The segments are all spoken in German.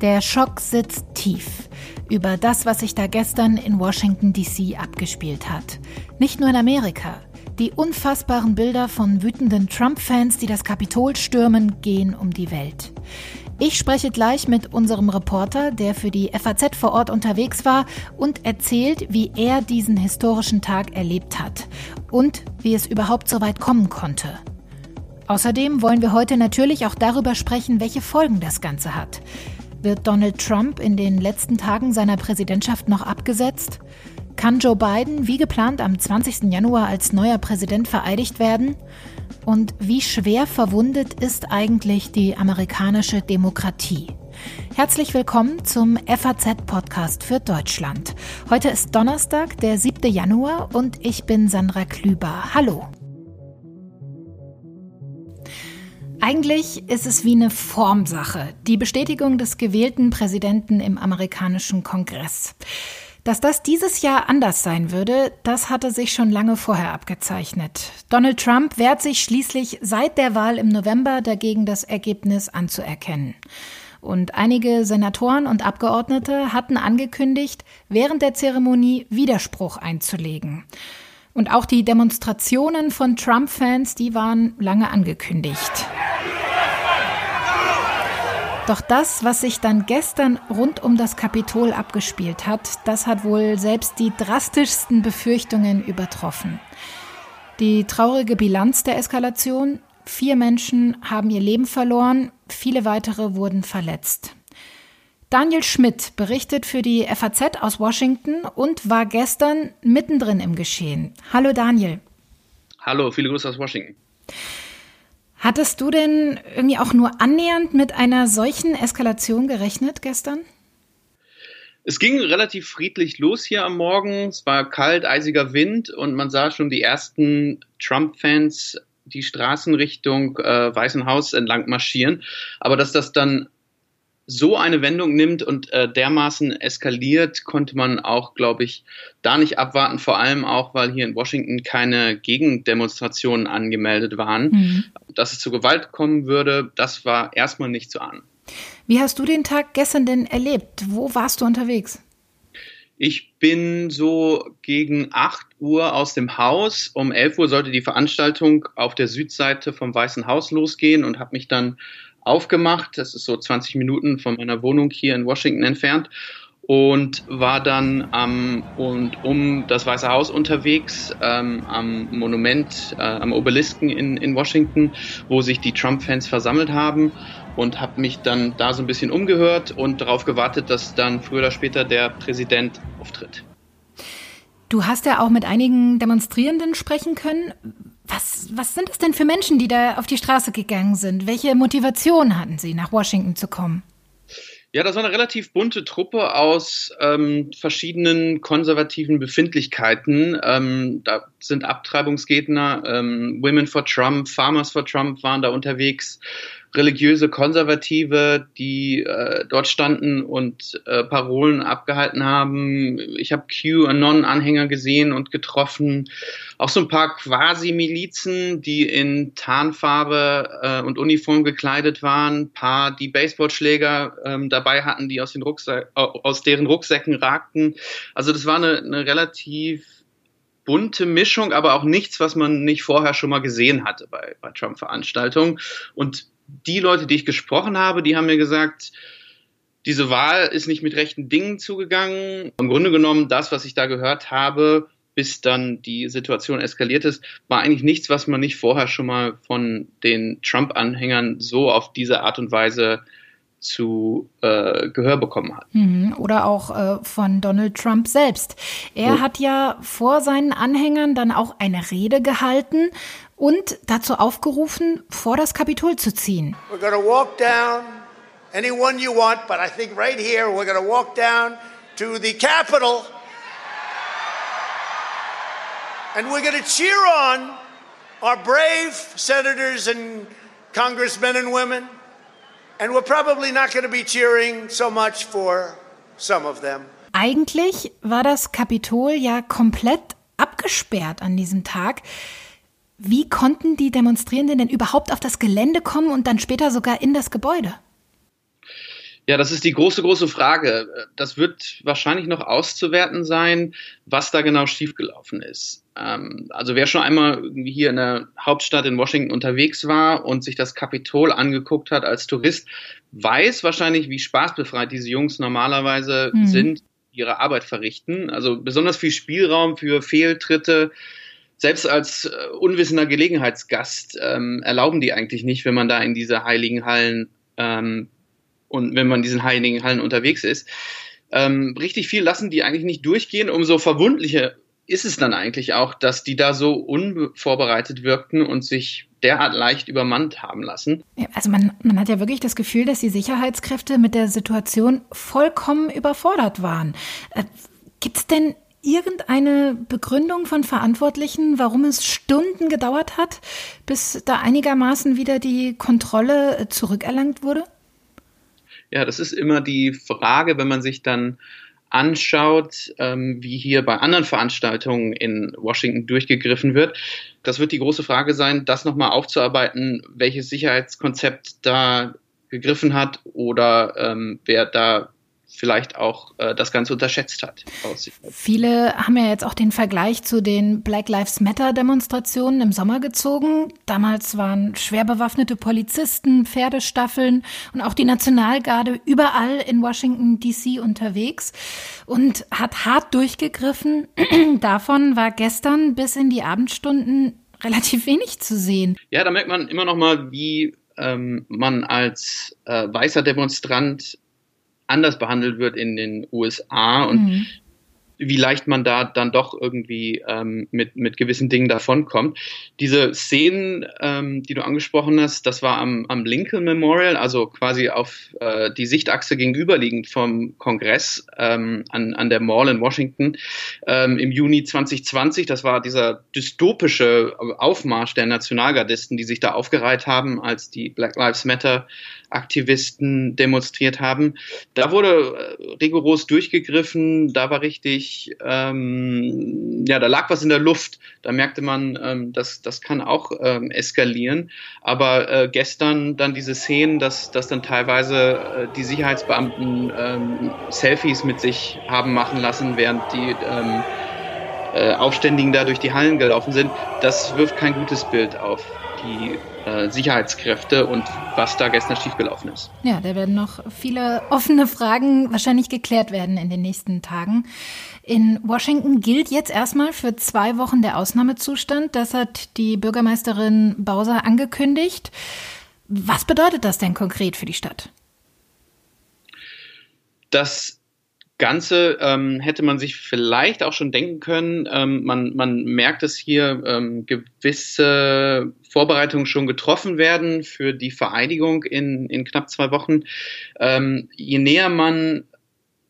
Der Schock sitzt tief über das, was sich da gestern in Washington, DC abgespielt hat. Nicht nur in Amerika. Die unfassbaren Bilder von wütenden Trump-Fans, die das Kapitol stürmen, gehen um die Welt. Ich spreche gleich mit unserem Reporter, der für die FAZ vor Ort unterwegs war und erzählt, wie er diesen historischen Tag erlebt hat und wie es überhaupt so weit kommen konnte. Außerdem wollen wir heute natürlich auch darüber sprechen, welche Folgen das Ganze hat. Wird Donald Trump in den letzten Tagen seiner Präsidentschaft noch abgesetzt? Kann Joe Biden wie geplant am 20. Januar als neuer Präsident vereidigt werden? Und wie schwer verwundet ist eigentlich die amerikanische Demokratie? Herzlich willkommen zum FAZ-Podcast für Deutschland. Heute ist Donnerstag, der 7. Januar und ich bin Sandra Klüber. Hallo. Eigentlich ist es wie eine Formsache, die Bestätigung des gewählten Präsidenten im amerikanischen Kongress. Dass das dieses Jahr anders sein würde, das hatte sich schon lange vorher abgezeichnet. Donald Trump wehrt sich schließlich seit der Wahl im November dagegen, das Ergebnis anzuerkennen. Und einige Senatoren und Abgeordnete hatten angekündigt, während der Zeremonie Widerspruch einzulegen. Und auch die Demonstrationen von Trump-Fans, die waren lange angekündigt. Doch das, was sich dann gestern rund um das Kapitol abgespielt hat, das hat wohl selbst die drastischsten Befürchtungen übertroffen. Die traurige Bilanz der Eskalation, vier Menschen haben ihr Leben verloren, viele weitere wurden verletzt. Daniel Schmidt berichtet für die FAZ aus Washington und war gestern mittendrin im Geschehen. Hallo Daniel. Hallo, viele Grüße aus Washington. Hattest du denn irgendwie auch nur annähernd mit einer solchen Eskalation gerechnet gestern? Es ging relativ friedlich los hier am Morgen. Es war kalt, eisiger Wind und man sah schon die ersten Trump-Fans die Straßen Richtung äh, Weißen Haus entlang marschieren. Aber dass das dann so eine Wendung nimmt und äh, dermaßen eskaliert, konnte man auch, glaube ich, da nicht abwarten. Vor allem auch, weil hier in Washington keine Gegendemonstrationen angemeldet waren. Mhm. Dass es zu Gewalt kommen würde, das war erstmal nicht zu ahnen. Wie hast du den Tag gestern denn erlebt? Wo warst du unterwegs? Ich bin so gegen 8 Uhr aus dem Haus. Um 11 Uhr sollte die Veranstaltung auf der Südseite vom Weißen Haus losgehen und habe mich dann aufgemacht. Das ist so 20 Minuten von meiner Wohnung hier in Washington entfernt und war dann am und um das Weiße Haus unterwegs ähm, am Monument, äh, am Obelisken in, in Washington, wo sich die Trump-Fans versammelt haben und habe mich dann da so ein bisschen umgehört und darauf gewartet, dass dann früher oder später der Präsident auftritt. Du hast ja auch mit einigen Demonstrierenden sprechen können. Was, was sind es denn für Menschen, die da auf die Straße gegangen sind? Welche Motivation hatten sie, nach Washington zu kommen? Ja, das war eine relativ bunte Truppe aus ähm, verschiedenen konservativen Befindlichkeiten. Ähm, da sind Abtreibungsgegner, ähm, Women for Trump, Farmers for Trump waren da unterwegs religiöse Konservative, die äh, dort standen und äh, Parolen abgehalten haben. Ich habe QAnon-Anhänger gesehen und getroffen. Auch so ein paar Quasi-Milizen, die in Tarnfarbe äh, und Uniform gekleidet waren. Ein paar, die Baseballschläger ähm, dabei hatten, die aus, den Rucksa aus deren Rucksäcken ragten. Also das war eine, eine relativ bunte Mischung, aber auch nichts, was man nicht vorher schon mal gesehen hatte bei, bei Trump-Veranstaltungen. Und die Leute, die ich gesprochen habe, die haben mir gesagt, diese Wahl ist nicht mit rechten Dingen zugegangen. Im Grunde genommen, das, was ich da gehört habe, bis dann die Situation eskaliert ist, war eigentlich nichts, was man nicht vorher schon mal von den Trump-Anhängern so auf diese Art und Weise zu äh, Gehör bekommen hat. Mhm. Oder auch äh, von Donald Trump selbst. Er so. hat ja vor seinen Anhängern dann auch eine Rede gehalten und dazu aufgerufen, vor das Kapitol zu ziehen. We're gonna walk down anyone you want, but I think right here we're gonna walk down to the Capitol and we're gonna cheer on our brave senators and congressmen and women. And we're probably not going to be cheering so much for some of them. Eigentlich war das Kapitol ja komplett abgesperrt an diesem Tag. Wie konnten die Demonstrierenden denn überhaupt auf das Gelände kommen und dann später sogar in das Gebäude? Ja, das ist die große, große Frage. Das wird wahrscheinlich noch auszuwerten sein, was da genau schiefgelaufen ist. Ähm, also wer schon einmal hier in der Hauptstadt in Washington unterwegs war und sich das Kapitol angeguckt hat als Tourist, weiß wahrscheinlich, wie spaßbefreit diese Jungs normalerweise mhm. sind, ihre Arbeit verrichten. Also besonders viel Spielraum für Fehltritte. Selbst als äh, unwissender Gelegenheitsgast ähm, erlauben die eigentlich nicht, wenn man da in diese heiligen Hallen ähm, und wenn man in diesen heiligen Hallen unterwegs ist. Ähm, richtig viel lassen die eigentlich nicht durchgehen. Umso verwundlicher ist es dann eigentlich auch, dass die da so unvorbereitet wirkten und sich derart leicht übermannt haben lassen. Also man, man hat ja wirklich das Gefühl, dass die Sicherheitskräfte mit der Situation vollkommen überfordert waren. Äh, Gibt es denn irgendeine Begründung von Verantwortlichen, warum es Stunden gedauert hat, bis da einigermaßen wieder die Kontrolle äh, zurückerlangt wurde? Ja, das ist immer die Frage, wenn man sich dann anschaut, ähm, wie hier bei anderen Veranstaltungen in Washington durchgegriffen wird. Das wird die große Frage sein, das nochmal aufzuarbeiten, welches Sicherheitskonzept da gegriffen hat oder ähm, wer da vielleicht auch äh, das Ganze unterschätzt hat. Viele haben ja jetzt auch den Vergleich zu den Black Lives Matter Demonstrationen im Sommer gezogen. Damals waren schwer bewaffnete Polizisten, Pferdestaffeln und auch die Nationalgarde überall in Washington DC unterwegs und hat hart durchgegriffen. Davon war gestern bis in die Abendstunden relativ wenig zu sehen. Ja, da merkt man immer noch mal, wie ähm, man als äh, weißer Demonstrant anders behandelt wird in den USA und mhm. wie leicht man da dann doch irgendwie ähm, mit, mit gewissen Dingen davonkommt. Diese Szenen, ähm, die du angesprochen hast, das war am, am Lincoln Memorial, also quasi auf äh, die Sichtachse gegenüberliegend vom Kongress ähm, an, an der Mall in Washington ähm, im Juni 2020. Das war dieser dystopische Aufmarsch der Nationalgardisten, die sich da aufgereiht haben, als die Black Lives Matter Aktivisten demonstriert haben. Da wurde äh, rigoros durchgegriffen, da war richtig, ähm, ja, da lag was in der Luft. Da merkte man, ähm, dass das kann auch ähm, eskalieren. Aber äh, gestern dann diese Szenen, dass, dass dann teilweise äh, die Sicherheitsbeamten ähm, Selfies mit sich haben machen lassen, während die ähm, äh, Aufständigen da durch die Hallen gelaufen sind, das wirft kein gutes Bild auf die Sicherheitskräfte und was da gestern schiefgelaufen ist. Ja, da werden noch viele offene Fragen wahrscheinlich geklärt werden in den nächsten Tagen. In Washington gilt jetzt erstmal für zwei Wochen der Ausnahmezustand. Das hat die Bürgermeisterin Bowser angekündigt. Was bedeutet das denn konkret für die Stadt? Das Ganze ähm, hätte man sich vielleicht auch schon denken können. Ähm, man, man merkt, dass hier ähm, gewisse Vorbereitungen schon getroffen werden für die Vereidigung in, in knapp zwei Wochen. Ähm, je näher man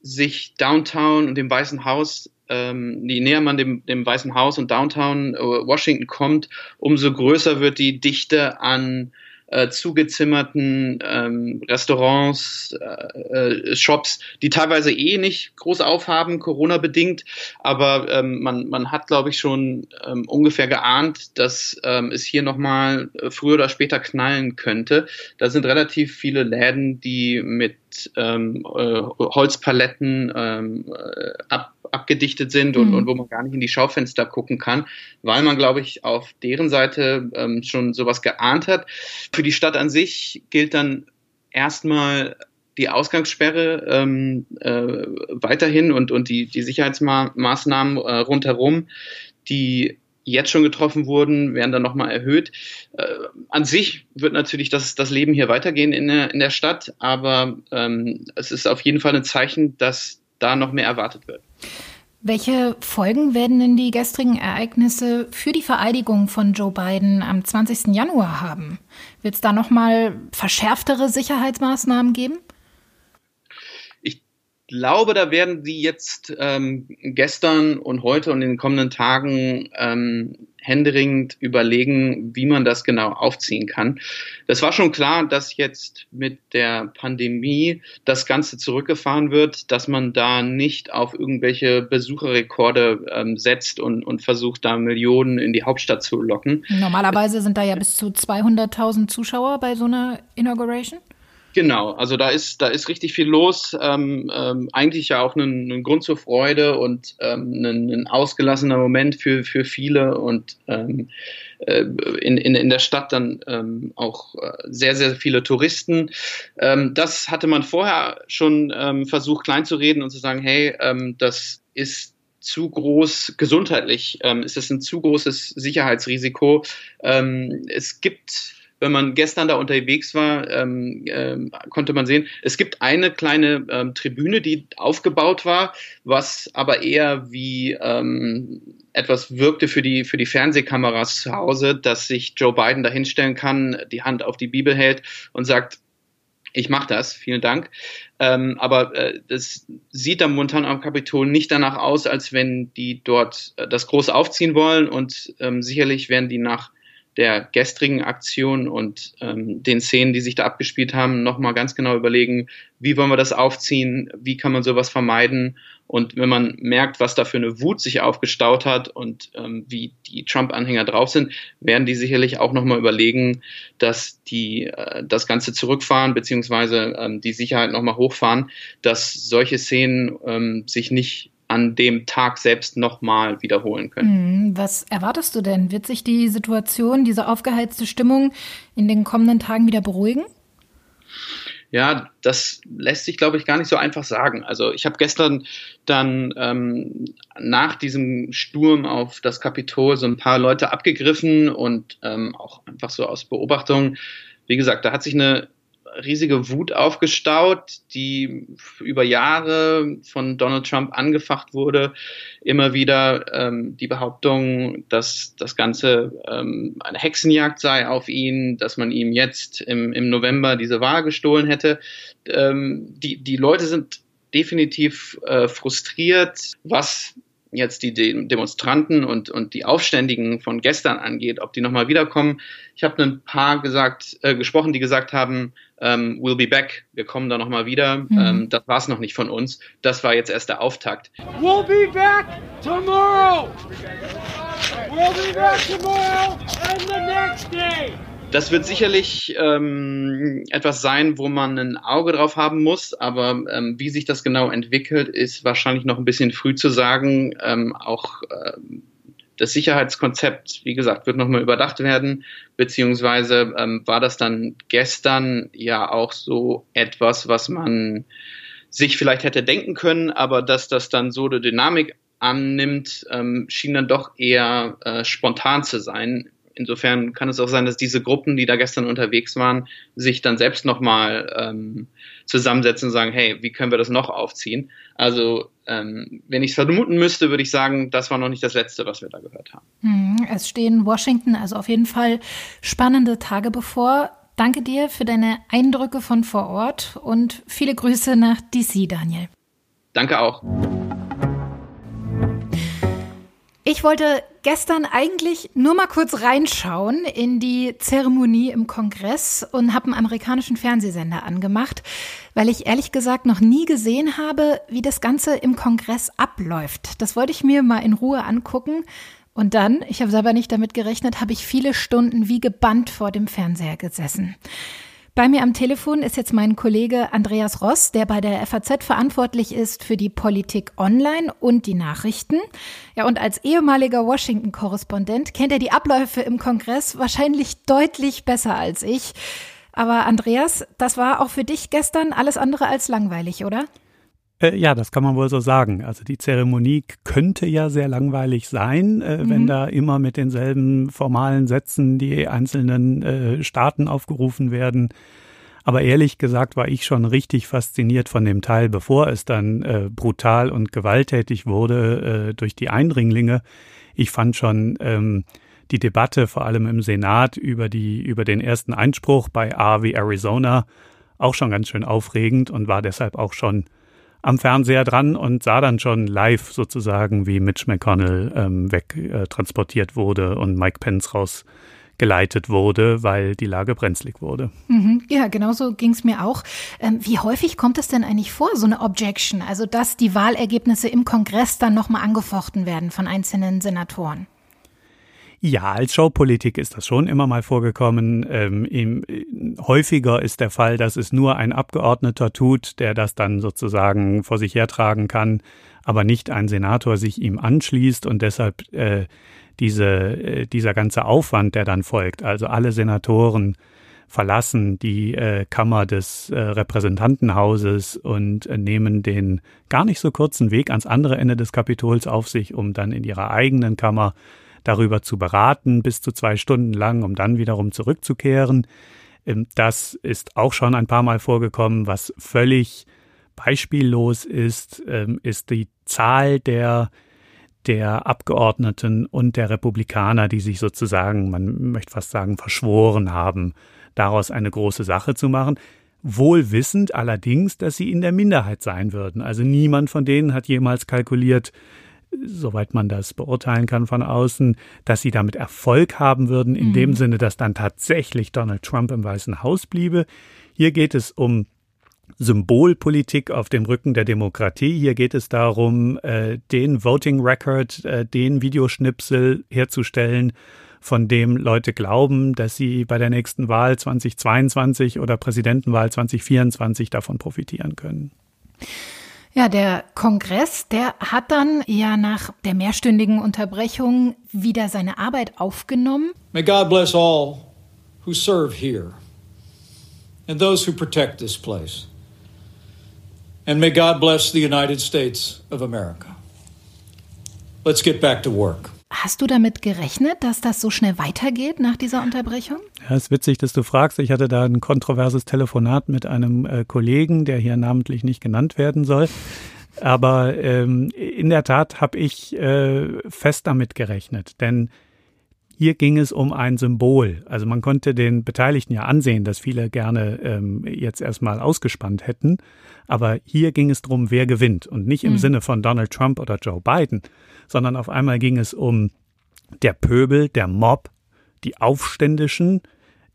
sich Downtown und dem Weißen Haus ähm, je näher man dem, dem Weißen Haus und Downtown äh, Washington kommt, umso größer wird die Dichte an äh, zugezimmerten ähm, Restaurants, äh, äh, Shops, die teilweise eh nicht groß aufhaben, Corona-bedingt. Aber ähm, man, man hat, glaube ich, schon ähm, ungefähr geahnt, dass ähm, es hier nochmal äh, früher oder später knallen könnte. Da sind relativ viele Läden, die mit ähm, äh, Holzpaletten ähm, äh, ab, abgedichtet sind und, mhm. und wo man gar nicht in die Schaufenster gucken kann, weil man, glaube ich, auf deren Seite ähm, schon sowas geahnt hat. Für die Stadt an sich gilt dann erstmal die Ausgangssperre ähm, äh, weiterhin und, und die, die Sicherheitsmaßnahmen äh, rundherum, die jetzt schon getroffen wurden, werden dann nochmal erhöht. Äh, an sich wird natürlich das, das Leben hier weitergehen in der, in der Stadt, aber ähm, es ist auf jeden Fall ein Zeichen, dass da noch mehr erwartet wird. Welche Folgen werden denn die gestrigen Ereignisse für die Vereidigung von Joe Biden am 20. Januar haben? Wird es da nochmal verschärftere Sicherheitsmaßnahmen geben? Glaube, da werden sie jetzt ähm, gestern und heute und in den kommenden Tagen ähm, händeringend überlegen, wie man das genau aufziehen kann. Das war schon klar, dass jetzt mit der Pandemie das Ganze zurückgefahren wird, dass man da nicht auf irgendwelche Besucherrekorde ähm, setzt und, und versucht, da Millionen in die Hauptstadt zu locken. Normalerweise sind da ja bis zu 200.000 Zuschauer bei so einer Inauguration. Genau, also da ist, da ist richtig viel los. Ähm, ähm, eigentlich ja auch ein, ein, Grund zur Freude und ähm, ein, ein, ausgelassener Moment für, für viele und ähm, äh, in, in, in der Stadt dann ähm, auch äh, sehr, sehr viele Touristen. Ähm, das hatte man vorher schon versucht klein zu reden und zu sagen, hey, das ist zu groß gesundheitlich, ähm, ist es ein zu großes Sicherheitsrisiko. es gibt wenn man gestern da unterwegs war, ähm, ähm, konnte man sehen, es gibt eine kleine ähm, Tribüne, die aufgebaut war, was aber eher wie ähm, etwas wirkte für die, für die Fernsehkameras zu Hause, dass sich Joe Biden da hinstellen kann, die Hand auf die Bibel hält und sagt, ich mache das, vielen Dank. Ähm, aber äh, das sieht dann momentan am Kapitol nicht danach aus, als wenn die dort äh, das groß aufziehen wollen und ähm, sicherlich werden die nach der gestrigen Aktion und ähm, den Szenen, die sich da abgespielt haben, nochmal ganz genau überlegen, wie wollen wir das aufziehen, wie kann man sowas vermeiden. Und wenn man merkt, was da für eine Wut sich aufgestaut hat und ähm, wie die Trump-Anhänger drauf sind, werden die sicherlich auch nochmal überlegen, dass die äh, das Ganze zurückfahren, beziehungsweise ähm, die Sicherheit nochmal hochfahren, dass solche Szenen ähm, sich nicht an dem Tag selbst nochmal wiederholen können. Mhm. Was erwartest du denn? Wird sich die Situation, diese aufgeheizte Stimmung in den kommenden Tagen wieder beruhigen? Ja, das lässt sich, glaube ich, gar nicht so einfach sagen. Also ich habe gestern dann ähm, nach diesem Sturm auf das Kapitol so ein paar Leute abgegriffen und ähm, auch einfach so aus Beobachtung. Wie gesagt, da hat sich eine riesige Wut aufgestaut, die über Jahre von Donald Trump angefacht wurde. Immer wieder ähm, die Behauptung, dass das Ganze ähm, eine Hexenjagd sei auf ihn, dass man ihm jetzt im, im November diese Wahl gestohlen hätte. Ähm, die, die Leute sind definitiv äh, frustriert, was jetzt die Demonstranten und, und die Aufständigen von gestern angeht, ob die nochmal wiederkommen. Ich habe ein paar gesagt, äh, gesprochen, die gesagt haben, ähm, we'll be back, wir kommen da nochmal wieder. Mhm. Ähm, das war es noch nicht von uns. Das war jetzt erst der Auftakt. We'll be back tomorrow! We'll be back tomorrow and the next day! Das wird sicherlich ähm, etwas sein, wo man ein Auge drauf haben muss, aber ähm, wie sich das genau entwickelt, ist wahrscheinlich noch ein bisschen früh zu sagen. Ähm, auch ähm, das Sicherheitskonzept, wie gesagt, wird nochmal überdacht werden, beziehungsweise ähm, war das dann gestern ja auch so etwas, was man sich vielleicht hätte denken können, aber dass das dann so eine Dynamik annimmt, ähm, schien dann doch eher äh, spontan zu sein insofern kann es auch sein, dass diese Gruppen, die da gestern unterwegs waren, sich dann selbst nochmal ähm, zusammensetzen und sagen, hey, wie können wir das noch aufziehen? Also ähm, wenn ich es vermuten müsste, würde ich sagen, das war noch nicht das Letzte, was wir da gehört haben. Hm, es stehen Washington also auf jeden Fall spannende Tage bevor. Danke dir für deine Eindrücke von vor Ort und viele Grüße nach DC, Daniel. Danke auch. Ich wollte gestern eigentlich nur mal kurz reinschauen in die Zeremonie im Kongress und habe einen amerikanischen Fernsehsender angemacht, weil ich ehrlich gesagt noch nie gesehen habe, wie das Ganze im Kongress abläuft. Das wollte ich mir mal in Ruhe angucken. Und dann, ich habe selber nicht damit gerechnet, habe ich viele Stunden wie gebannt vor dem Fernseher gesessen. Bei mir am Telefon ist jetzt mein Kollege Andreas Ross, der bei der FAZ verantwortlich ist für die Politik online und die Nachrichten. Ja, und als ehemaliger Washington-Korrespondent kennt er die Abläufe im Kongress wahrscheinlich deutlich besser als ich. Aber Andreas, das war auch für dich gestern alles andere als langweilig, oder? Äh, ja, das kann man wohl so sagen. Also die Zeremonie könnte ja sehr langweilig sein, äh, mhm. wenn da immer mit denselben formalen Sätzen die einzelnen äh, Staaten aufgerufen werden. Aber ehrlich gesagt war ich schon richtig fasziniert von dem Teil, bevor es dann äh, brutal und gewalttätig wurde äh, durch die Eindringlinge. Ich fand schon ähm, die Debatte vor allem im Senat über die über den ersten Einspruch bei A wie Arizona auch schon ganz schön aufregend und war deshalb auch schon am Fernseher dran und sah dann schon live sozusagen, wie Mitch McConnell ähm, wegtransportiert äh, wurde und Mike Pence rausgeleitet wurde, weil die Lage brenzlig wurde. Mhm. Ja, genauso ging es mir auch. Ähm, wie häufig kommt es denn eigentlich vor, so eine Objection, also dass die Wahlergebnisse im Kongress dann nochmal angefochten werden von einzelnen Senatoren? Ja, als Showpolitik ist das schon immer mal vorgekommen. Ähm, im, häufiger ist der Fall, dass es nur ein Abgeordneter tut, der das dann sozusagen vor sich hertragen kann, aber nicht ein Senator sich ihm anschließt und deshalb äh, diese, äh, dieser ganze Aufwand, der dann folgt, also alle Senatoren verlassen die äh, Kammer des äh, Repräsentantenhauses und äh, nehmen den gar nicht so kurzen Weg ans andere Ende des Kapitols auf sich, um dann in ihrer eigenen Kammer darüber zu beraten, bis zu zwei Stunden lang, um dann wiederum zurückzukehren. Ähm, das ist auch schon ein paar Mal vorgekommen. Was völlig beispiellos ist, ähm, ist die Zahl der der Abgeordneten und der Republikaner, die sich sozusagen, man möchte fast sagen, verschworen haben, daraus eine große Sache zu machen. Wohl wissend allerdings, dass sie in der Minderheit sein würden. Also niemand von denen hat jemals kalkuliert, soweit man das beurteilen kann von außen, dass sie damit Erfolg haben würden, in mhm. dem Sinne, dass dann tatsächlich Donald Trump im Weißen Haus bliebe. Hier geht es um Symbolpolitik auf dem Rücken der Demokratie. Hier geht es darum, äh, den Voting Record, äh, den Videoschnipsel herzustellen, von dem Leute glauben, dass sie bei der nächsten Wahl 2022 oder Präsidentenwahl 2024 davon profitieren können. Ja, der Kongress, der hat dann ja nach der mehrstündigen Unterbrechung wieder seine Arbeit aufgenommen. May God bless all who serve here and those who protect this place. And may God bless the United States of America. Let's get back to work. Hast du damit gerechnet, dass das so schnell weitergeht nach dieser Unterbrechung? Ja, ist witzig, dass du fragst. Ich hatte da ein kontroverses Telefonat mit einem äh, Kollegen, der hier namentlich nicht genannt werden soll. Aber ähm, in der Tat habe ich äh, fest damit gerechnet, denn hier ging es um ein Symbol. Also man konnte den Beteiligten ja ansehen, dass viele gerne ähm, jetzt erstmal ausgespannt hätten. Aber hier ging es darum, wer gewinnt. Und nicht im mhm. Sinne von Donald Trump oder Joe Biden, sondern auf einmal ging es um der Pöbel, der Mob, die Aufständischen,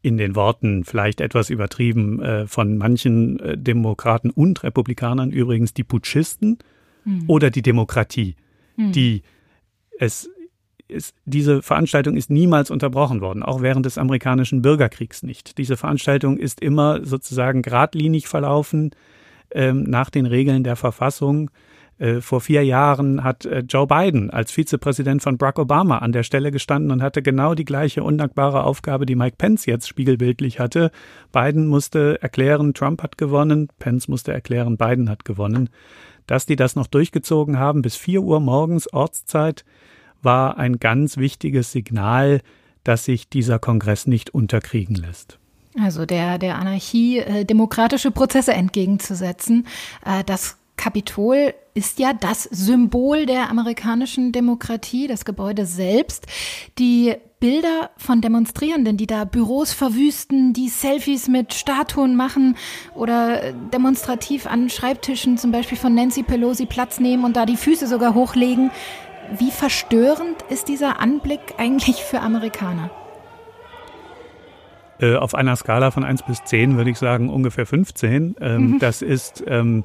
in den Worten vielleicht etwas übertrieben äh, von manchen äh, Demokraten und Republikanern übrigens die Putschisten mhm. oder die Demokratie, mhm. die es ist, diese Veranstaltung ist niemals unterbrochen worden, auch während des amerikanischen Bürgerkriegs nicht. Diese Veranstaltung ist immer sozusagen geradlinig verlaufen ähm, nach den Regeln der Verfassung. Äh, vor vier Jahren hat äh, Joe Biden als Vizepräsident von Barack Obama an der Stelle gestanden und hatte genau die gleiche undankbare Aufgabe, die Mike Pence jetzt spiegelbildlich hatte. Biden musste erklären, Trump hat gewonnen, Pence musste erklären, Biden hat gewonnen. Dass die das noch durchgezogen haben bis vier Uhr morgens Ortszeit, war ein ganz wichtiges Signal, dass sich dieser Kongress nicht unterkriegen lässt. Also der, der Anarchie äh, demokratische Prozesse entgegenzusetzen. Äh, das Kapitol ist ja das Symbol der amerikanischen Demokratie, das Gebäude selbst. Die Bilder von Demonstrierenden, die da Büros verwüsten, die Selfies mit Statuen machen oder demonstrativ an Schreibtischen zum Beispiel von Nancy Pelosi Platz nehmen und da die Füße sogar hochlegen. Wie verstörend ist dieser Anblick eigentlich für Amerikaner? Äh, auf einer Skala von 1 bis 10 würde ich sagen ungefähr 15. Ähm, mhm. Das ist ähm,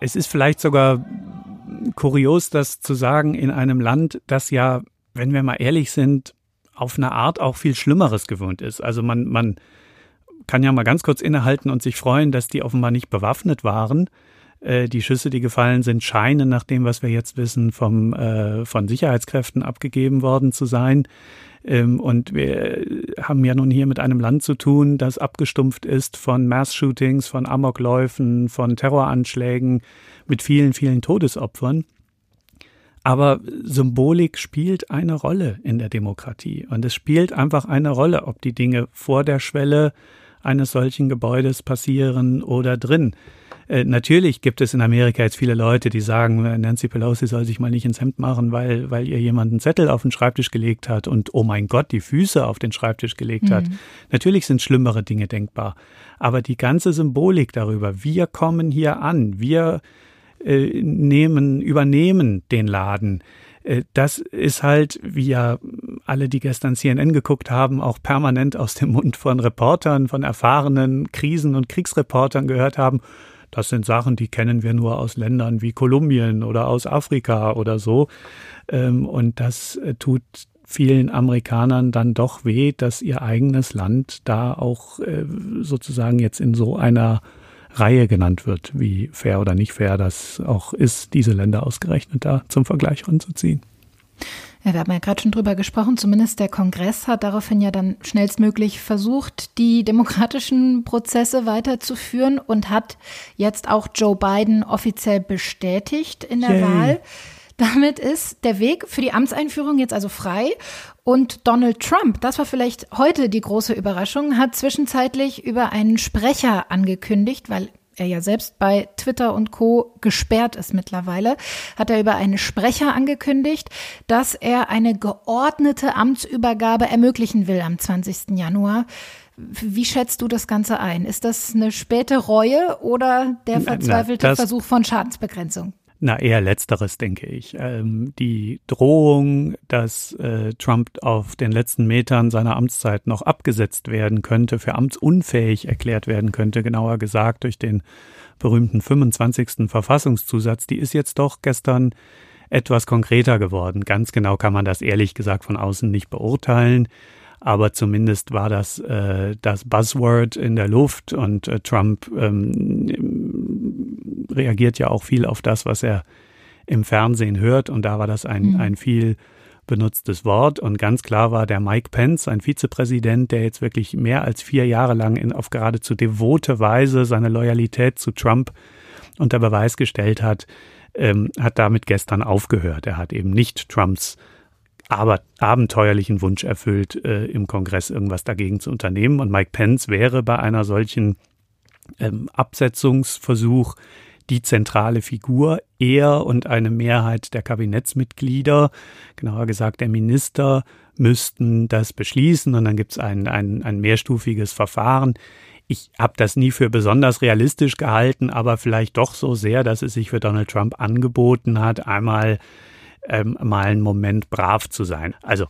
es ist vielleicht sogar kurios, das zu sagen in einem Land, das ja, wenn wir mal ehrlich sind, auf eine Art auch viel Schlimmeres gewöhnt ist. Also man, man kann ja mal ganz kurz innehalten und sich freuen, dass die offenbar nicht bewaffnet waren. Äh, die Schüsse, die gefallen sind, scheinen nach dem, was wir jetzt wissen, vom, äh, von Sicherheitskräften abgegeben worden zu sein. Ähm, und wir haben ja nun hier mit einem Land zu tun, das abgestumpft ist von Mass-Shootings, von Amokläufen, von Terroranschlägen mit vielen, vielen Todesopfern. Aber Symbolik spielt eine Rolle in der Demokratie. Und es spielt einfach eine Rolle, ob die Dinge vor der Schwelle eines solchen Gebäudes passieren oder drin. Äh, natürlich gibt es in Amerika jetzt viele Leute, die sagen, Nancy Pelosi soll sich mal nicht ins Hemd machen, weil, weil ihr jemand einen Zettel auf den Schreibtisch gelegt hat und oh mein Gott, die Füße auf den Schreibtisch gelegt mhm. hat. Natürlich sind schlimmere Dinge denkbar. Aber die ganze Symbolik darüber, wir kommen hier an, wir äh, nehmen, übernehmen den Laden. Äh, das ist halt, wie ja alle, die gestern CNN geguckt haben, auch permanent aus dem Mund von Reportern, von erfahrenen Krisen- und Kriegsreportern gehört haben. Das sind Sachen, die kennen wir nur aus Ländern wie Kolumbien oder aus Afrika oder so. Ähm, und das äh, tut vielen Amerikanern dann doch weh, dass ihr eigenes Land da auch äh, sozusagen jetzt in so einer Reihe genannt wird, wie fair oder nicht fair das auch ist, diese Länder ausgerechnet da zum Vergleich ranzuziehen. Ja, wir haben ja gerade schon drüber gesprochen. Zumindest der Kongress hat daraufhin ja dann schnellstmöglich versucht, die demokratischen Prozesse weiterzuführen und hat jetzt auch Joe Biden offiziell bestätigt in der Yay. Wahl. Damit ist der Weg für die Amtseinführung jetzt also frei. Und Donald Trump, das war vielleicht heute die große Überraschung, hat zwischenzeitlich über einen Sprecher angekündigt, weil er ja selbst bei Twitter und Co gesperrt ist mittlerweile, hat er über einen Sprecher angekündigt, dass er eine geordnete Amtsübergabe ermöglichen will am 20. Januar. Wie schätzt du das Ganze ein? Ist das eine späte Reue oder der verzweifelte na, Versuch von Schadensbegrenzung? Na, eher letzteres, denke ich. Ähm, die Drohung, dass äh, Trump auf den letzten Metern seiner Amtszeit noch abgesetzt werden könnte, für amtsunfähig erklärt werden könnte, genauer gesagt durch den berühmten 25. Verfassungszusatz, die ist jetzt doch gestern etwas konkreter geworden. Ganz genau kann man das ehrlich gesagt von außen nicht beurteilen aber zumindest war das äh, das Buzzword in der Luft und äh, Trump ähm, reagiert ja auch viel auf das, was er im Fernsehen hört und da war das ein, mhm. ein viel benutztes Wort und ganz klar war der Mike Pence, ein Vizepräsident, der jetzt wirklich mehr als vier Jahre lang in, auf geradezu devote Weise seine Loyalität zu Trump unter Beweis gestellt hat, ähm, hat damit gestern aufgehört. Er hat eben nicht Trumps aber abenteuerlichen Wunsch erfüllt, äh, im Kongress irgendwas dagegen zu unternehmen. Und Mike Pence wäre bei einer solchen ähm, Absetzungsversuch die zentrale Figur. Er und eine Mehrheit der Kabinettsmitglieder, genauer gesagt der Minister, müssten das beschließen und dann gibt es ein, ein, ein mehrstufiges Verfahren. Ich habe das nie für besonders realistisch gehalten, aber vielleicht doch so sehr, dass es sich für Donald Trump angeboten hat, einmal ähm, mal einen Moment brav zu sein. Also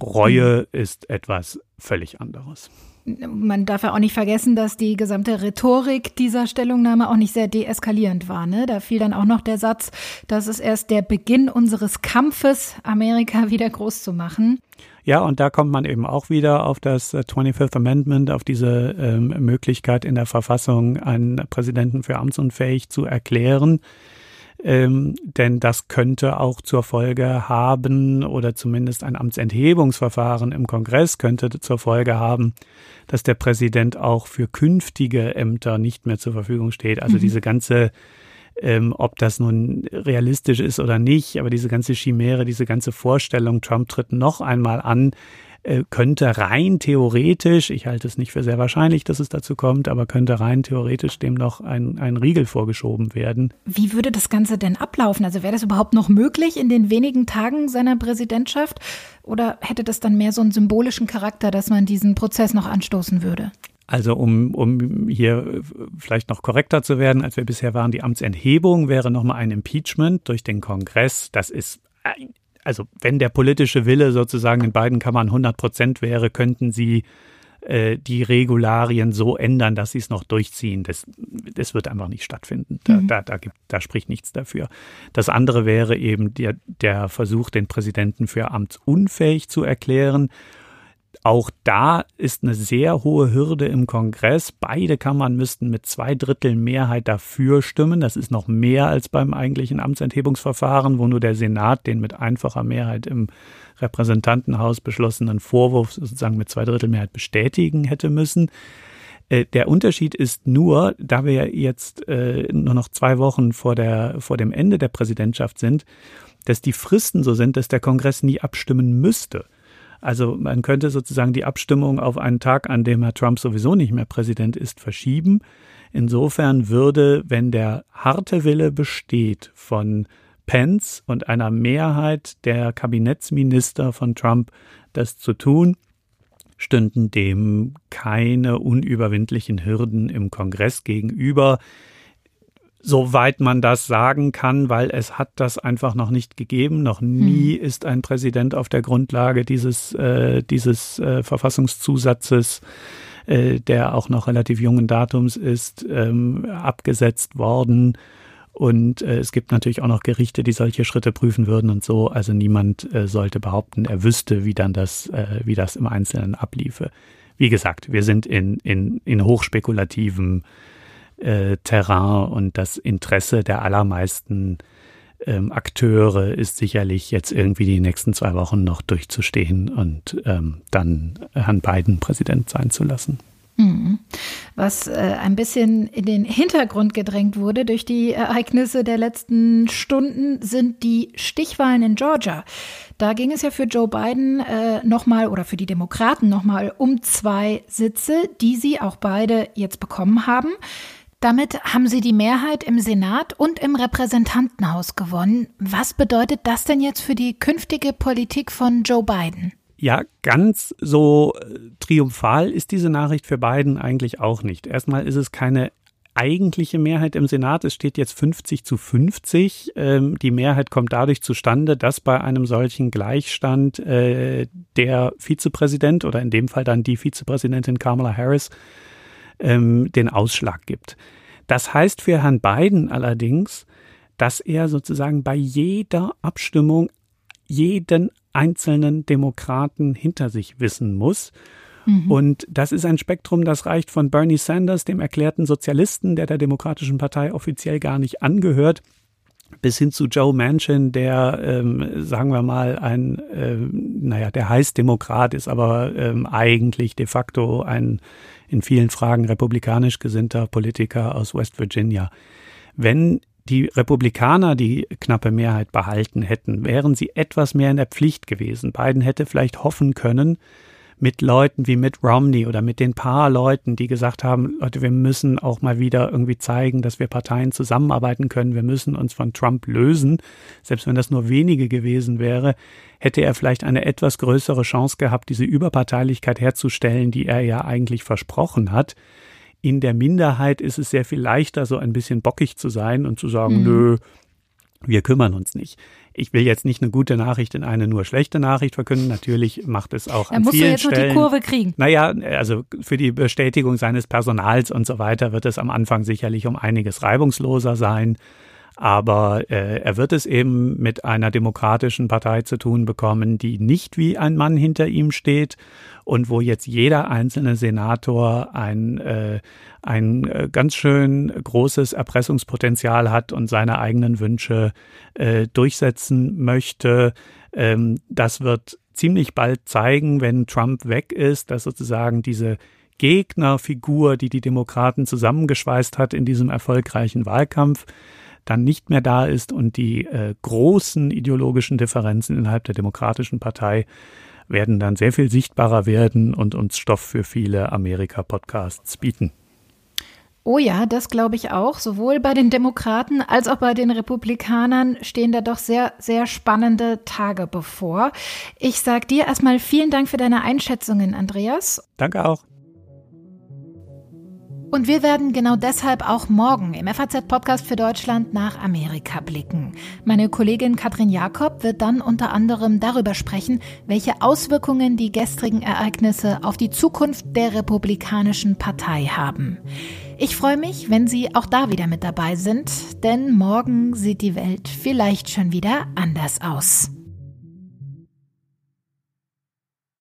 Reue mhm. ist etwas völlig anderes. Man darf ja auch nicht vergessen, dass die gesamte Rhetorik dieser Stellungnahme auch nicht sehr deeskalierend war. Ne? Da fiel dann auch noch der Satz, dass es erst der Beginn unseres Kampfes, Amerika wieder groß zu machen. Ja, und da kommt man eben auch wieder auf das 25th äh, Amendment, auf diese ähm, Möglichkeit in der Verfassung, einen Präsidenten für amtsunfähig zu erklären ähm, denn das könnte auch zur Folge haben oder zumindest ein Amtsenthebungsverfahren im Kongress könnte zur Folge haben, dass der Präsident auch für künftige Ämter nicht mehr zur Verfügung steht. Also mhm. diese ganze ähm, ob das nun realistisch ist oder nicht, aber diese ganze Chimäre, diese ganze Vorstellung, Trump tritt noch einmal an, könnte rein theoretisch, ich halte es nicht für sehr wahrscheinlich, dass es dazu kommt, aber könnte rein theoretisch dem noch ein, ein Riegel vorgeschoben werden. Wie würde das Ganze denn ablaufen? Also wäre das überhaupt noch möglich in den wenigen Tagen seiner Präsidentschaft? Oder hätte das dann mehr so einen symbolischen Charakter, dass man diesen Prozess noch anstoßen würde? Also um, um hier vielleicht noch korrekter zu werden, als wir bisher waren, die Amtsenthebung wäre nochmal ein Impeachment durch den Kongress. Das ist also wenn der politische Wille sozusagen in beiden Kammern 100 Prozent wäre, könnten sie äh, die Regularien so ändern, dass sie es noch durchziehen. Das, das wird einfach nicht stattfinden. Da, mhm. da, da, gibt, da spricht nichts dafür. Das andere wäre eben der, der Versuch, den Präsidenten für amtsunfähig zu erklären. Auch da ist eine sehr hohe Hürde im Kongress. Beide Kammern müssten mit zwei Dritteln Mehrheit dafür stimmen. Das ist noch mehr als beim eigentlichen Amtsenthebungsverfahren, wo nur der Senat den mit einfacher Mehrheit im Repräsentantenhaus beschlossenen Vorwurf sozusagen mit zwei Drittel Mehrheit bestätigen hätte müssen. Äh, der Unterschied ist nur, da wir jetzt äh, nur noch zwei Wochen vor, der, vor dem Ende der Präsidentschaft sind, dass die Fristen so sind, dass der Kongress nie abstimmen müsste. Also man könnte sozusagen die Abstimmung auf einen Tag, an dem Herr Trump sowieso nicht mehr Präsident ist, verschieben. Insofern würde, wenn der harte Wille besteht von Pence und einer Mehrheit der Kabinettsminister von Trump, das zu tun, stünden dem keine unüberwindlichen Hürden im Kongress gegenüber soweit man das sagen kann, weil es hat das einfach noch nicht gegeben. Noch nie hm. ist ein Präsident auf der Grundlage dieses, äh, dieses äh, Verfassungszusatzes, äh, der auch noch relativ jungen Datums ist, ähm, abgesetzt worden. Und äh, es gibt natürlich auch noch Gerichte, die solche Schritte prüfen würden und so. Also niemand äh, sollte behaupten, er wüsste, wie dann das, äh, wie das im Einzelnen abliefe. Wie gesagt, wir sind in, in, in hochspekulativen äh, Terrain und das Interesse der allermeisten ähm, Akteure ist sicherlich jetzt irgendwie die nächsten zwei Wochen noch durchzustehen und ähm, dann Herrn Biden Präsident sein zu lassen. Mhm. Was äh, ein bisschen in den Hintergrund gedrängt wurde durch die Ereignisse der letzten Stunden, sind die Stichwahlen in Georgia. Da ging es ja für Joe Biden äh, nochmal oder für die Demokraten nochmal um zwei Sitze, die sie auch beide jetzt bekommen haben. Damit haben Sie die Mehrheit im Senat und im Repräsentantenhaus gewonnen. Was bedeutet das denn jetzt für die künftige Politik von Joe Biden? Ja, ganz so äh, triumphal ist diese Nachricht für Biden eigentlich auch nicht. Erstmal ist es keine eigentliche Mehrheit im Senat. Es steht jetzt 50 zu 50. Ähm, die Mehrheit kommt dadurch zustande, dass bei einem solchen Gleichstand äh, der Vizepräsident oder in dem Fall dann die Vizepräsidentin Kamala Harris ähm, den Ausschlag gibt. Das heißt für Herrn Biden allerdings, dass er sozusagen bei jeder Abstimmung jeden einzelnen Demokraten hinter sich wissen muss. Mhm. Und das ist ein Spektrum, das reicht von Bernie Sanders, dem erklärten Sozialisten, der der Demokratischen Partei offiziell gar nicht angehört, bis hin zu Joe Manchin, der, ähm, sagen wir mal, ein, äh, naja, der heißt Demokrat ist, aber ähm, eigentlich de facto ein in vielen Fragen republikanisch gesinnter Politiker aus West Virginia. Wenn die Republikaner die knappe Mehrheit behalten hätten, wären sie etwas mehr in der Pflicht gewesen. Biden hätte vielleicht hoffen können, mit Leuten wie Mitt Romney oder mit den paar Leuten, die gesagt haben, Leute, wir müssen auch mal wieder irgendwie zeigen, dass wir Parteien zusammenarbeiten können, wir müssen uns von Trump lösen. Selbst wenn das nur wenige gewesen wäre, hätte er vielleicht eine etwas größere Chance gehabt, diese Überparteilichkeit herzustellen, die er ja eigentlich versprochen hat. In der Minderheit ist es sehr viel leichter, so ein bisschen bockig zu sein und zu sagen, mhm. nö, wir kümmern uns nicht. Ich will jetzt nicht eine gute Nachricht in eine nur schlechte Nachricht verkünden. Natürlich macht es auch er an musst vielen du jetzt Stellen. nur die Kurve kriegen. Naja, also für die Bestätigung seines Personals und so weiter wird es am Anfang sicherlich um einiges reibungsloser sein. Aber äh, er wird es eben mit einer demokratischen Partei zu tun bekommen, die nicht wie ein Mann hinter ihm steht und wo jetzt jeder einzelne Senator ein, äh, ein äh, ganz schön großes Erpressungspotenzial hat und seine eigenen Wünsche äh, durchsetzen möchte. Ähm, das wird ziemlich bald zeigen, wenn Trump weg ist, dass sozusagen diese Gegnerfigur, die die Demokraten zusammengeschweißt hat in diesem erfolgreichen Wahlkampf, dann nicht mehr da ist und die äh, großen ideologischen Differenzen innerhalb der Demokratischen Partei werden dann sehr viel sichtbarer werden und uns Stoff für viele Amerika-Podcasts bieten. Oh ja, das glaube ich auch. Sowohl bei den Demokraten als auch bei den Republikanern stehen da doch sehr, sehr spannende Tage bevor. Ich sage dir erstmal vielen Dank für deine Einschätzungen, Andreas. Danke auch. Und wir werden genau deshalb auch morgen im FAZ-Podcast für Deutschland nach Amerika blicken. Meine Kollegin Katrin Jakob wird dann unter anderem darüber sprechen, welche Auswirkungen die gestrigen Ereignisse auf die Zukunft der Republikanischen Partei haben. Ich freue mich, wenn Sie auch da wieder mit dabei sind, denn morgen sieht die Welt vielleicht schon wieder anders aus.